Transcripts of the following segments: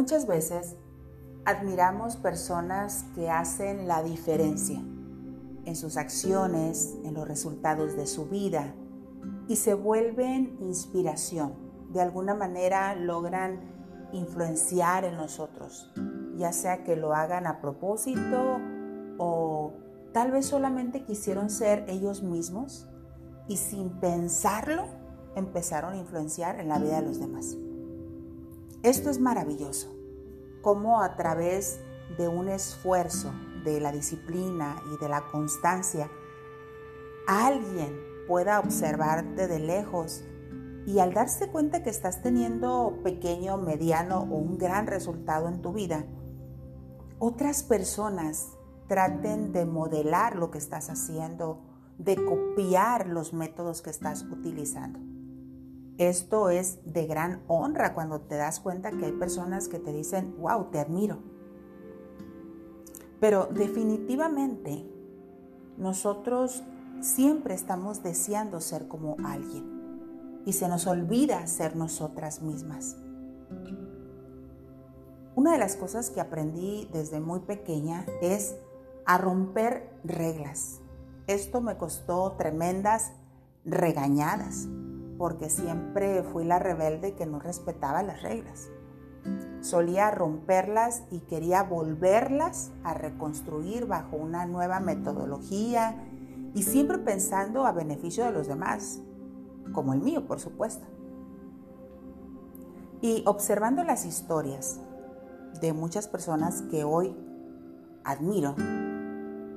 Muchas veces admiramos personas que hacen la diferencia en sus acciones, en los resultados de su vida y se vuelven inspiración. De alguna manera logran influenciar en nosotros, ya sea que lo hagan a propósito o tal vez solamente quisieron ser ellos mismos y sin pensarlo empezaron a influenciar en la vida de los demás. Esto es maravilloso, cómo a través de un esfuerzo, de la disciplina y de la constancia, alguien pueda observarte de lejos y al darse cuenta que estás teniendo pequeño, mediano o un gran resultado en tu vida, otras personas traten de modelar lo que estás haciendo, de copiar los métodos que estás utilizando. Esto es de gran honra cuando te das cuenta que hay personas que te dicen, wow, te admiro. Pero definitivamente nosotros siempre estamos deseando ser como alguien y se nos olvida ser nosotras mismas. Una de las cosas que aprendí desde muy pequeña es a romper reglas. Esto me costó tremendas regañadas porque siempre fui la rebelde que no respetaba las reglas. Solía romperlas y quería volverlas a reconstruir bajo una nueva metodología y siempre pensando a beneficio de los demás, como el mío, por supuesto. Y observando las historias de muchas personas que hoy admiro,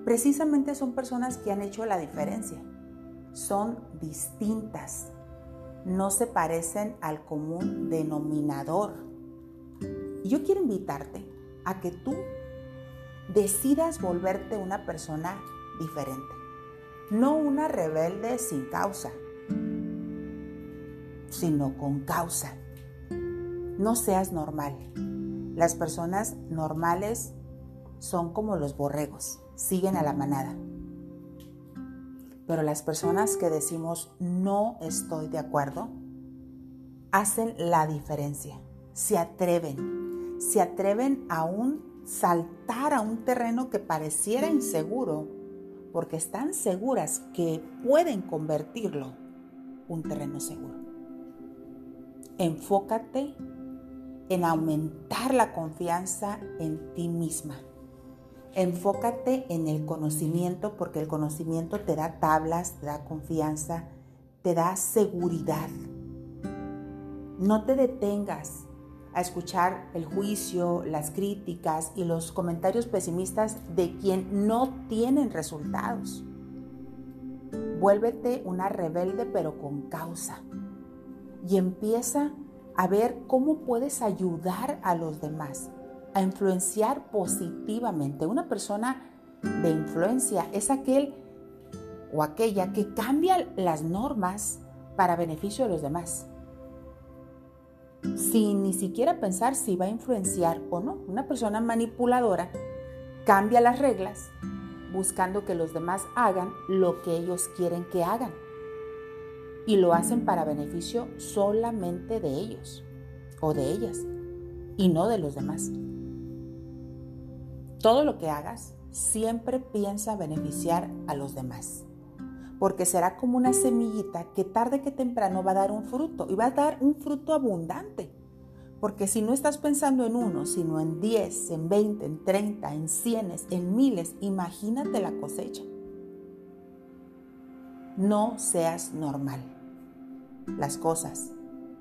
precisamente son personas que han hecho la diferencia. Son distintas, no se parecen al común denominador. yo quiero invitarte a que tú decidas volverte una persona diferente, no una rebelde sin causa, sino con causa. No seas normal. Las personas normales son como los borregos, siguen a la manada. Pero las personas que decimos no estoy de acuerdo, hacen la diferencia, se atreven, se atreven a un saltar a un terreno que pareciera inseguro, porque están seguras que pueden convertirlo un terreno seguro. Enfócate en aumentar la confianza en ti misma. Enfócate en el conocimiento porque el conocimiento te da tablas, te da confianza, te da seguridad. No te detengas a escuchar el juicio, las críticas y los comentarios pesimistas de quien no tienen resultados. Vuélvete una rebelde pero con causa y empieza a ver cómo puedes ayudar a los demás a influenciar positivamente. Una persona de influencia es aquel o aquella que cambia las normas para beneficio de los demás, sin ni siquiera pensar si va a influenciar o no. Una persona manipuladora cambia las reglas buscando que los demás hagan lo que ellos quieren que hagan. Y lo hacen para beneficio solamente de ellos o de ellas y no de los demás. Todo lo que hagas, siempre piensa beneficiar a los demás. Porque será como una semillita que tarde que temprano va a dar un fruto y va a dar un fruto abundante. Porque si no estás pensando en uno, sino en 10, en 20, en 30, en cienes, en miles, imagínate la cosecha. No seas normal. Las cosas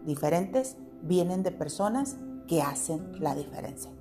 diferentes vienen de personas que hacen la diferencia.